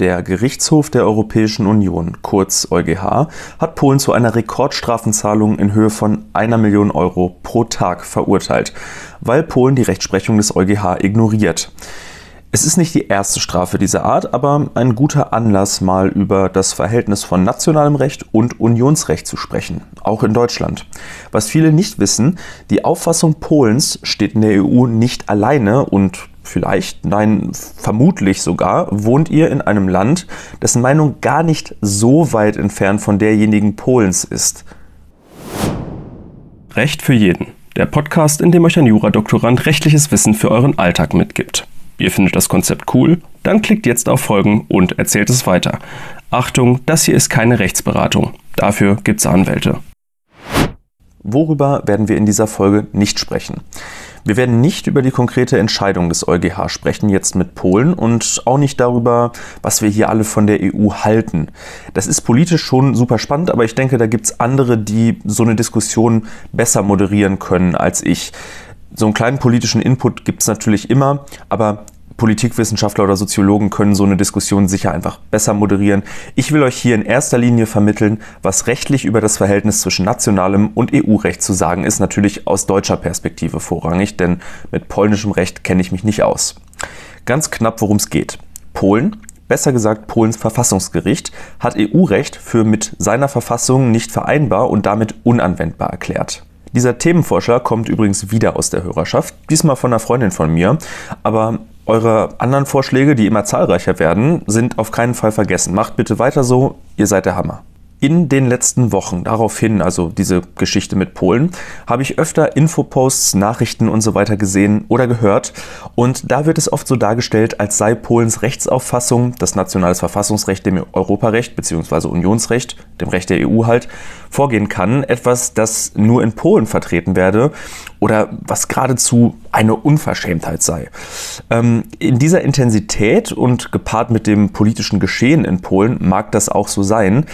Der Gerichtshof der Europäischen Union, kurz EuGH, hat Polen zu einer Rekordstrafenzahlung in Höhe von einer Million Euro pro Tag verurteilt, weil Polen die Rechtsprechung des EuGH ignoriert. Es ist nicht die erste Strafe dieser Art, aber ein guter Anlass, mal über das Verhältnis von nationalem Recht und Unionsrecht zu sprechen, auch in Deutschland. Was viele nicht wissen, die Auffassung Polens steht in der EU nicht alleine und vielleicht, nein, vermutlich sogar, wohnt ihr in einem Land, dessen Meinung gar nicht so weit entfernt von derjenigen Polens ist. Recht für jeden. Der Podcast, in dem euch ein Juradoktorand rechtliches Wissen für euren Alltag mitgibt. Ihr findet das Konzept cool? Dann klickt jetzt auf Folgen und erzählt es weiter. Achtung, das hier ist keine Rechtsberatung. Dafür gibt's Anwälte. Worüber werden wir in dieser Folge nicht sprechen? Wir werden nicht über die konkrete Entscheidung des EuGH sprechen, jetzt mit Polen, und auch nicht darüber, was wir hier alle von der EU halten. Das ist politisch schon super spannend, aber ich denke, da gibt es andere, die so eine Diskussion besser moderieren können als ich. So einen kleinen politischen Input gibt es natürlich immer, aber Politikwissenschaftler oder Soziologen können so eine Diskussion sicher einfach besser moderieren. Ich will euch hier in erster Linie vermitteln, was rechtlich über das Verhältnis zwischen nationalem und EU-Recht zu sagen ist, natürlich aus deutscher Perspektive vorrangig, denn mit polnischem Recht kenne ich mich nicht aus. Ganz knapp, worum es geht. Polen, besser gesagt Polens Verfassungsgericht, hat EU-Recht für mit seiner Verfassung nicht vereinbar und damit unanwendbar erklärt. Dieser Themenvorschlag kommt übrigens wieder aus der Hörerschaft, diesmal von einer Freundin von mir, aber eure anderen Vorschläge, die immer zahlreicher werden, sind auf keinen Fall vergessen. Macht bitte weiter so, ihr seid der Hammer. In den letzten Wochen, daraufhin, also diese Geschichte mit Polen, habe ich öfter Infoposts, Nachrichten und so weiter gesehen oder gehört. Und da wird es oft so dargestellt, als sei Polens Rechtsauffassung, das nationales Verfassungsrecht dem Europarecht bzw. Unionsrecht, dem Recht der EU halt, vorgehen kann, etwas, das nur in Polen vertreten werde oder was geradezu eine Unverschämtheit sei. Ähm, in dieser Intensität und gepaart mit dem politischen Geschehen in Polen mag das auch so sein.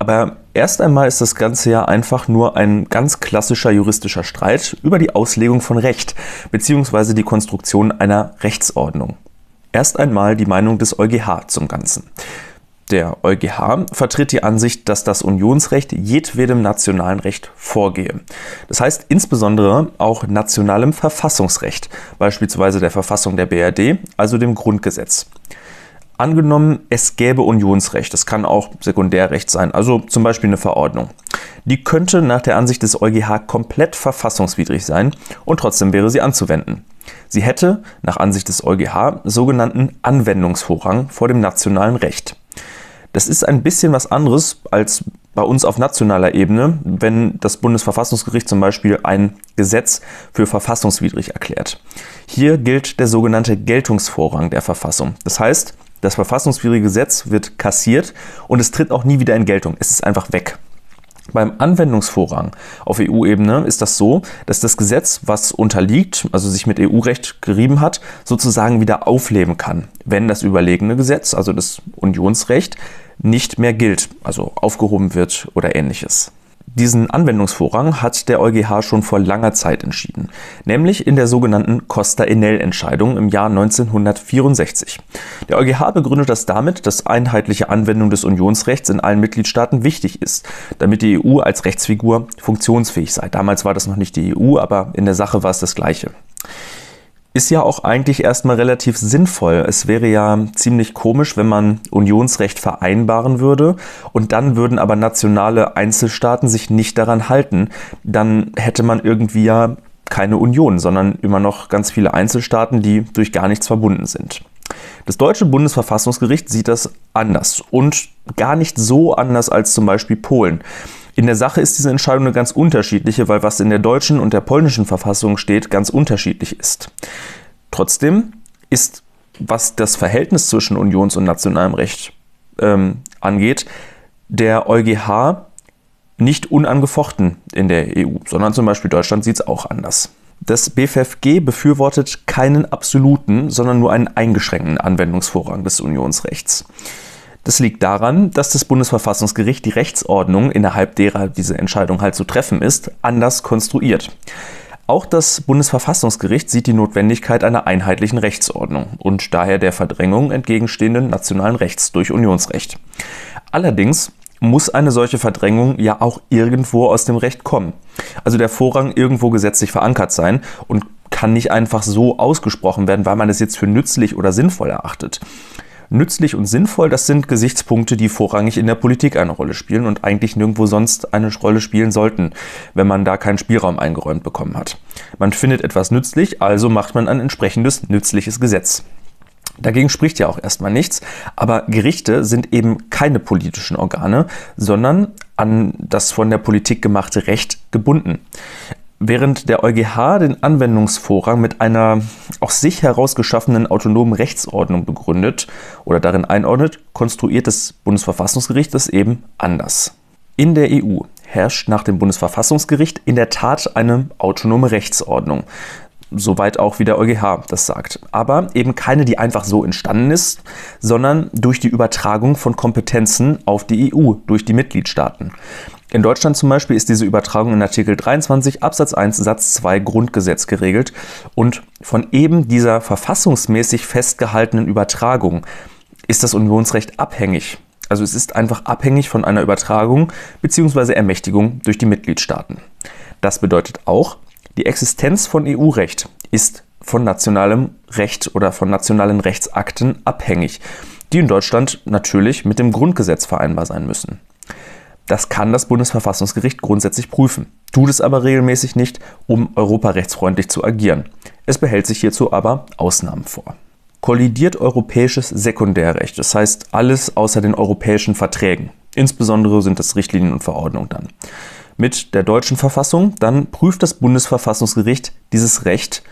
Aber erst einmal ist das Ganze ja einfach nur ein ganz klassischer juristischer Streit über die Auslegung von Recht bzw. die Konstruktion einer Rechtsordnung. Erst einmal die Meinung des EuGH zum Ganzen. Der EuGH vertritt die Ansicht, dass das Unionsrecht jedwedem nationalen Recht vorgehe. Das heißt insbesondere auch nationalem Verfassungsrecht, beispielsweise der Verfassung der BRD, also dem Grundgesetz. Angenommen, es gäbe Unionsrecht, das kann auch Sekundärrecht sein, also zum Beispiel eine Verordnung. Die könnte nach der Ansicht des EuGH komplett verfassungswidrig sein und trotzdem wäre sie anzuwenden. Sie hätte, nach Ansicht des EuGH, sogenannten Anwendungsvorrang vor dem nationalen Recht. Das ist ein bisschen was anderes als bei uns auf nationaler Ebene, wenn das Bundesverfassungsgericht zum Beispiel ein Gesetz für verfassungswidrig erklärt. Hier gilt der sogenannte Geltungsvorrang der Verfassung. Das heißt, das verfassungswidrige Gesetz wird kassiert und es tritt auch nie wieder in Geltung. Es ist einfach weg. Beim Anwendungsvorrang auf EU-Ebene ist das so, dass das Gesetz, was unterliegt, also sich mit EU-Recht gerieben hat, sozusagen wieder aufleben kann, wenn das überlegene Gesetz, also das Unionsrecht, nicht mehr gilt, also aufgehoben wird oder ähnliches. Diesen Anwendungsvorrang hat der EuGH schon vor langer Zeit entschieden, nämlich in der sogenannten Costa-Enel-Entscheidung im Jahr 1964. Der EuGH begründet das damit, dass einheitliche Anwendung des Unionsrechts in allen Mitgliedstaaten wichtig ist, damit die EU als Rechtsfigur funktionsfähig sei. Damals war das noch nicht die EU, aber in der Sache war es das Gleiche ist ja auch eigentlich erstmal relativ sinnvoll. Es wäre ja ziemlich komisch, wenn man Unionsrecht vereinbaren würde und dann würden aber nationale Einzelstaaten sich nicht daran halten. Dann hätte man irgendwie ja keine Union, sondern immer noch ganz viele Einzelstaaten, die durch gar nichts verbunden sind. Das deutsche Bundesverfassungsgericht sieht das anders und gar nicht so anders als zum Beispiel Polen. In der Sache ist diese Entscheidung eine ganz unterschiedliche, weil was in der deutschen und der polnischen Verfassung steht, ganz unterschiedlich ist. Trotzdem ist, was das Verhältnis zwischen Unions- und nationalem Recht ähm, angeht, der EuGH nicht unangefochten in der EU, sondern zum Beispiel Deutschland sieht es auch anders. Das BFFG befürwortet keinen absoluten, sondern nur einen eingeschränkten Anwendungsvorrang des Unionsrechts. Das liegt daran, dass das Bundesverfassungsgericht die Rechtsordnung, innerhalb derer diese Entscheidung halt zu treffen ist, anders konstruiert. Auch das Bundesverfassungsgericht sieht die Notwendigkeit einer einheitlichen Rechtsordnung und daher der Verdrängung entgegenstehenden nationalen Rechts durch Unionsrecht. Allerdings muss eine solche Verdrängung ja auch irgendwo aus dem Recht kommen. Also der Vorrang irgendwo gesetzlich verankert sein und kann nicht einfach so ausgesprochen werden, weil man es jetzt für nützlich oder sinnvoll erachtet. Nützlich und sinnvoll, das sind Gesichtspunkte, die vorrangig in der Politik eine Rolle spielen und eigentlich nirgendwo sonst eine Rolle spielen sollten, wenn man da keinen Spielraum eingeräumt bekommen hat. Man findet etwas nützlich, also macht man ein entsprechendes nützliches Gesetz. Dagegen spricht ja auch erstmal nichts, aber Gerichte sind eben keine politischen Organe, sondern an das von der Politik gemachte Recht gebunden. Während der EuGH den Anwendungsvorrang mit einer aus sich herausgeschaffenen autonomen Rechtsordnung begründet oder darin einordnet, konstruiert das Bundesverfassungsgericht es eben anders. In der EU herrscht nach dem Bundesverfassungsgericht in der Tat eine autonome Rechtsordnung. Soweit auch wie der EuGH das sagt. Aber eben keine, die einfach so entstanden ist, sondern durch die Übertragung von Kompetenzen auf die EU, durch die Mitgliedstaaten. In Deutschland zum Beispiel ist diese Übertragung in Artikel 23 Absatz 1 Satz 2 Grundgesetz geregelt und von eben dieser verfassungsmäßig festgehaltenen Übertragung ist das Unionsrecht abhängig. Also es ist einfach abhängig von einer Übertragung bzw. Ermächtigung durch die Mitgliedstaaten. Das bedeutet auch, die Existenz von EU-Recht ist von nationalem Recht oder von nationalen Rechtsakten abhängig, die in Deutschland natürlich mit dem Grundgesetz vereinbar sein müssen. Das kann das Bundesverfassungsgericht grundsätzlich prüfen, tut es aber regelmäßig nicht, um europarechtsfreundlich zu agieren. Es behält sich hierzu aber Ausnahmen vor. Kollidiert europäisches Sekundärrecht, das heißt alles außer den europäischen Verträgen, insbesondere sind das Richtlinien und Verordnungen dann, mit der deutschen Verfassung, dann prüft das Bundesverfassungsgericht dieses Recht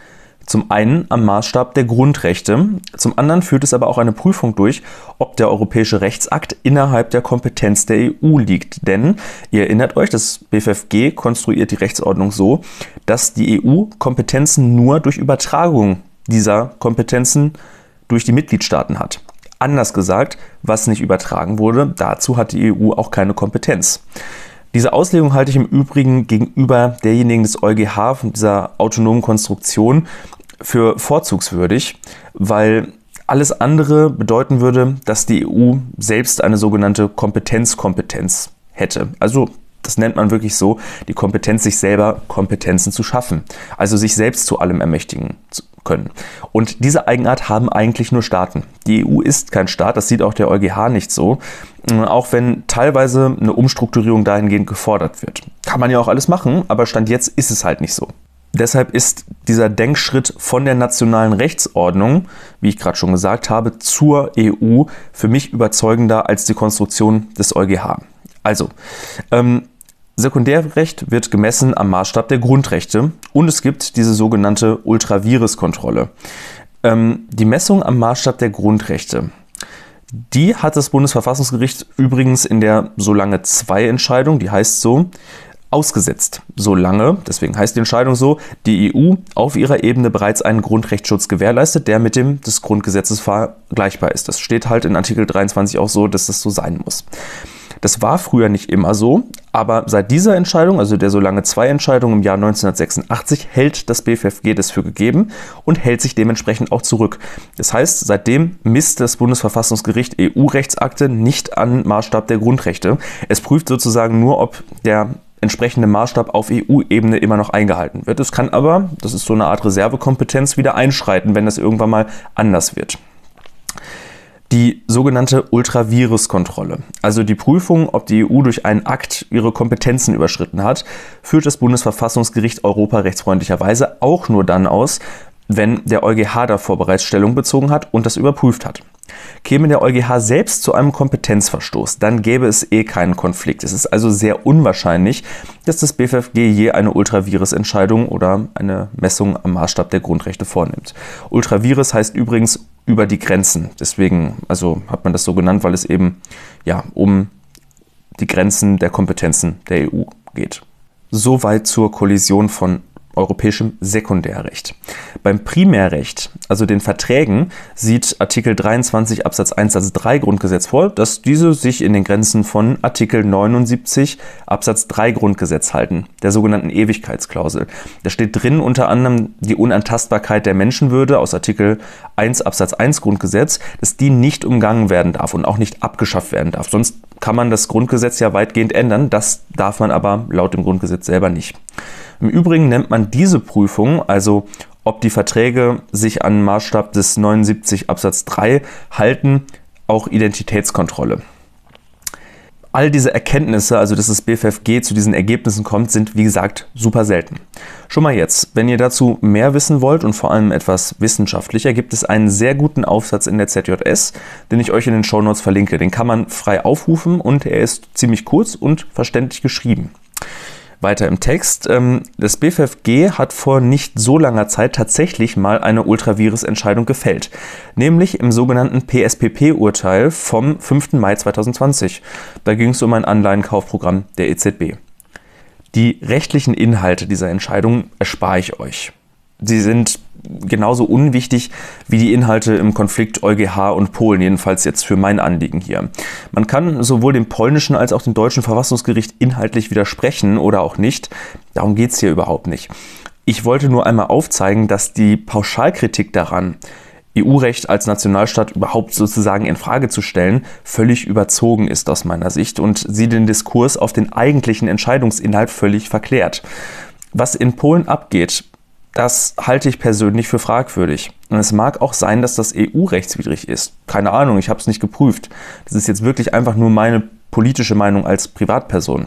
zum einen am Maßstab der Grundrechte, zum anderen führt es aber auch eine Prüfung durch, ob der europäische Rechtsakt innerhalb der Kompetenz der EU liegt. Denn, ihr erinnert euch, das BFFG konstruiert die Rechtsordnung so, dass die EU Kompetenzen nur durch Übertragung dieser Kompetenzen durch die Mitgliedstaaten hat. Anders gesagt, was nicht übertragen wurde, dazu hat die EU auch keine Kompetenz. Diese Auslegung halte ich im Übrigen gegenüber derjenigen des EuGH von dieser autonomen Konstruktion für vorzugswürdig, weil alles andere bedeuten würde, dass die EU selbst eine sogenannte Kompetenzkompetenz hätte. Also das nennt man wirklich so, die Kompetenz, sich selber Kompetenzen zu schaffen. Also sich selbst zu allem ermächtigen zu können. Und diese Eigenart haben eigentlich nur Staaten. Die EU ist kein Staat, das sieht auch der EuGH nicht so, auch wenn teilweise eine Umstrukturierung dahingehend gefordert wird. Kann man ja auch alles machen, aber Stand jetzt ist es halt nicht so. Deshalb ist dieser Denkschritt von der nationalen Rechtsordnung, wie ich gerade schon gesagt habe, zur EU für mich überzeugender als die Konstruktion des EuGH. Also, ähm, Sekundärrecht wird gemessen am Maßstab der Grundrechte und es gibt diese sogenannte Ultravirus-Kontrolle. Ähm, die Messung am Maßstab der Grundrechte. Die hat das Bundesverfassungsgericht übrigens in der Solange 2 Entscheidung, die heißt so, ausgesetzt, solange, deswegen heißt die Entscheidung so, die EU auf ihrer Ebene bereits einen Grundrechtsschutz gewährleistet, der mit dem des Grundgesetzes vergleichbar ist. Das steht halt in Artikel 23 auch so, dass das so sein muss. Das war früher nicht immer so, aber seit dieser Entscheidung, also der Solange 2 Entscheidung im Jahr 1986, hält das BFFG das für gegeben und hält sich dementsprechend auch zurück. Das heißt, seitdem misst das Bundesverfassungsgericht EU-Rechtsakte nicht an Maßstab der Grundrechte. Es prüft sozusagen nur, ob der entsprechende Maßstab auf EU-Ebene immer noch eingehalten wird. Es kann aber, das ist so eine Art Reservekompetenz, wieder einschreiten, wenn das irgendwann mal anders wird. Die sogenannte Ultravirus-Kontrolle, also die Prüfung, ob die EU durch einen Akt ihre Kompetenzen überschritten hat, führt das Bundesverfassungsgericht europarechtsfreundlicherweise auch nur dann aus, wenn der EuGH davor bereits Stellung bezogen hat und das überprüft hat. Käme der EuGH selbst zu einem Kompetenzverstoß, dann gäbe es eh keinen Konflikt. Es ist also sehr unwahrscheinlich, dass das BFFG je eine Ultravirus-Entscheidung oder eine Messung am Maßstab der Grundrechte vornimmt. Ultravirus heißt übrigens über die Grenzen. Deswegen, also hat man das so genannt, weil es eben ja um die Grenzen der Kompetenzen der EU geht. Soweit zur Kollision von europäischem Sekundärrecht. Beim Primärrecht, also den Verträgen, sieht Artikel 23 Absatz 1 Satz 3 Grundgesetz vor, dass diese sich in den Grenzen von Artikel 79 Absatz 3 Grundgesetz halten, der sogenannten Ewigkeitsklausel. Da steht drin unter anderem die Unantastbarkeit der Menschenwürde aus Artikel 1 Absatz 1 Grundgesetz, dass die nicht umgangen werden darf und auch nicht abgeschafft werden darf. Sonst kann man das Grundgesetz ja weitgehend ändern. Das darf man aber laut dem Grundgesetz selber nicht. Im Übrigen nennt man diese Prüfung, also ob die Verträge sich an Maßstab des 79 Absatz 3 halten, auch Identitätskontrolle. All diese Erkenntnisse, also dass das BFFG zu diesen Ergebnissen kommt, sind wie gesagt super selten. Schon mal jetzt, wenn ihr dazu mehr wissen wollt und vor allem etwas wissenschaftlicher, gibt es einen sehr guten Aufsatz in der ZJS, den ich euch in den Shownotes verlinke. Den kann man frei aufrufen und er ist ziemlich kurz und verständlich geschrieben. Weiter im Text. Ähm, das BFFG hat vor nicht so langer Zeit tatsächlich mal eine Ultravirus-Entscheidung gefällt, nämlich im sogenannten PSPP-Urteil vom 5. Mai 2020. Da ging es um ein Anleihenkaufprogramm der EZB. Die rechtlichen Inhalte dieser Entscheidung erspare ich euch. Sie sind genauso unwichtig wie die Inhalte im Konflikt EuGH und Polen, jedenfalls jetzt für mein Anliegen hier. Man kann sowohl dem polnischen als auch dem deutschen Verfassungsgericht inhaltlich widersprechen oder auch nicht. Darum geht es hier überhaupt nicht. Ich wollte nur einmal aufzeigen, dass die Pauschalkritik daran, EU-Recht als Nationalstaat überhaupt sozusagen in Frage zu stellen, völlig überzogen ist aus meiner Sicht und sie den Diskurs auf den eigentlichen Entscheidungsinhalt völlig verklärt. Was in Polen abgeht, das halte ich persönlich für fragwürdig. Und es mag auch sein, dass das EU-rechtswidrig ist. Keine Ahnung, ich habe es nicht geprüft. Das ist jetzt wirklich einfach nur meine politische Meinung als Privatperson.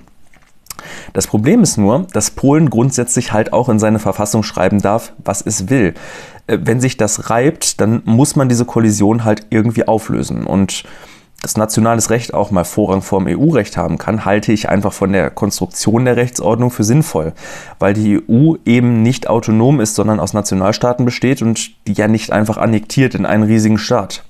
Das Problem ist nur, dass Polen grundsätzlich halt auch in seine Verfassung schreiben darf, was es will. Äh, wenn sich das reibt, dann muss man diese Kollision halt irgendwie auflösen. Und dass nationales Recht auch mal Vorrang vor dem EU-Recht haben kann, halte ich einfach von der Konstruktion der Rechtsordnung für sinnvoll, weil die EU eben nicht autonom ist, sondern aus Nationalstaaten besteht und die ja nicht einfach annektiert in einen riesigen Staat.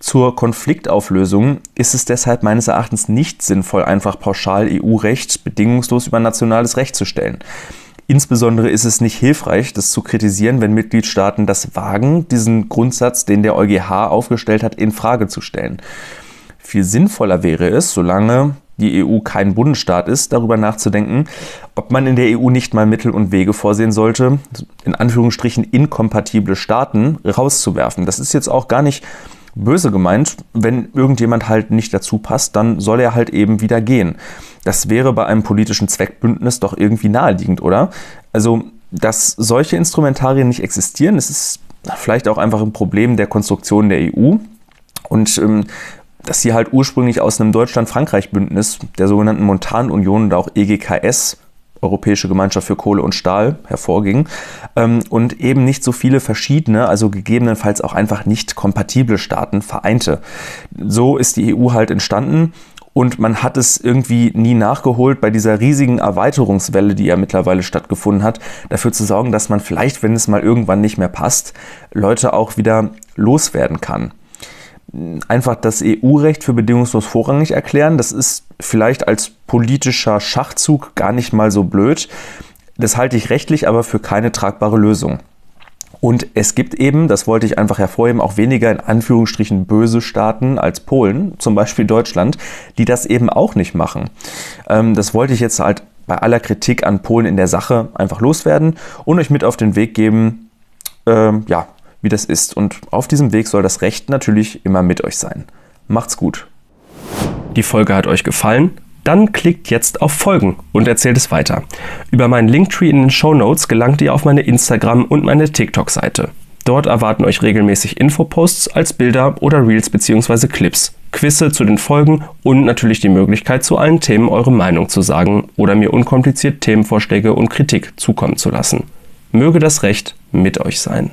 Zur Konfliktauflösung ist es deshalb meines Erachtens nicht sinnvoll, einfach pauschal EU-Recht bedingungslos über nationales Recht zu stellen. Insbesondere ist es nicht hilfreich, das zu kritisieren, wenn Mitgliedstaaten das wagen, diesen Grundsatz, den der EuGH aufgestellt hat, in Frage zu stellen. Viel sinnvoller wäre es, solange die EU kein Bundesstaat ist, darüber nachzudenken, ob man in der EU nicht mal Mittel und Wege vorsehen sollte, in Anführungsstrichen inkompatible Staaten rauszuwerfen. Das ist jetzt auch gar nicht böse gemeint. Wenn irgendjemand halt nicht dazu passt, dann soll er halt eben wieder gehen. Das wäre bei einem politischen Zweckbündnis doch irgendwie naheliegend, oder? Also, dass solche Instrumentarien nicht existieren, das ist vielleicht auch einfach ein Problem der Konstruktion der EU. Und ähm, dass sie halt ursprünglich aus einem Deutschland-Frankreich-Bündnis, der sogenannten Montanunion und auch EGKS, Europäische Gemeinschaft für Kohle und Stahl, hervorging ähm, und eben nicht so viele verschiedene, also gegebenenfalls auch einfach nicht kompatible Staaten vereinte. So ist die EU halt entstanden und man hat es irgendwie nie nachgeholt bei dieser riesigen Erweiterungswelle, die ja mittlerweile stattgefunden hat, dafür zu sorgen, dass man vielleicht, wenn es mal irgendwann nicht mehr passt, Leute auch wieder loswerden kann einfach das EU-Recht für bedingungslos vorrangig erklären. Das ist vielleicht als politischer Schachzug gar nicht mal so blöd. Das halte ich rechtlich aber für keine tragbare Lösung. Und es gibt eben, das wollte ich einfach hervorheben, auch weniger in Anführungsstrichen böse Staaten als Polen, zum Beispiel Deutschland, die das eben auch nicht machen. Ähm, das wollte ich jetzt halt bei aller Kritik an Polen in der Sache einfach loswerden und euch mit auf den Weg geben, ähm, ja, wie das ist. Und auf diesem Weg soll das Recht natürlich immer mit euch sein. Macht's gut. Die Folge hat euch gefallen? Dann klickt jetzt auf Folgen und erzählt es weiter. Über meinen Linktree in den Show Notes gelangt ihr auf meine Instagram- und meine TikTok-Seite. Dort erwarten euch regelmäßig Infoposts als Bilder oder Reels bzw. Clips, Quizze zu den Folgen und natürlich die Möglichkeit, zu allen Themen eure Meinung zu sagen oder mir unkompliziert Themenvorschläge und Kritik zukommen zu lassen. Möge das Recht mit euch sein.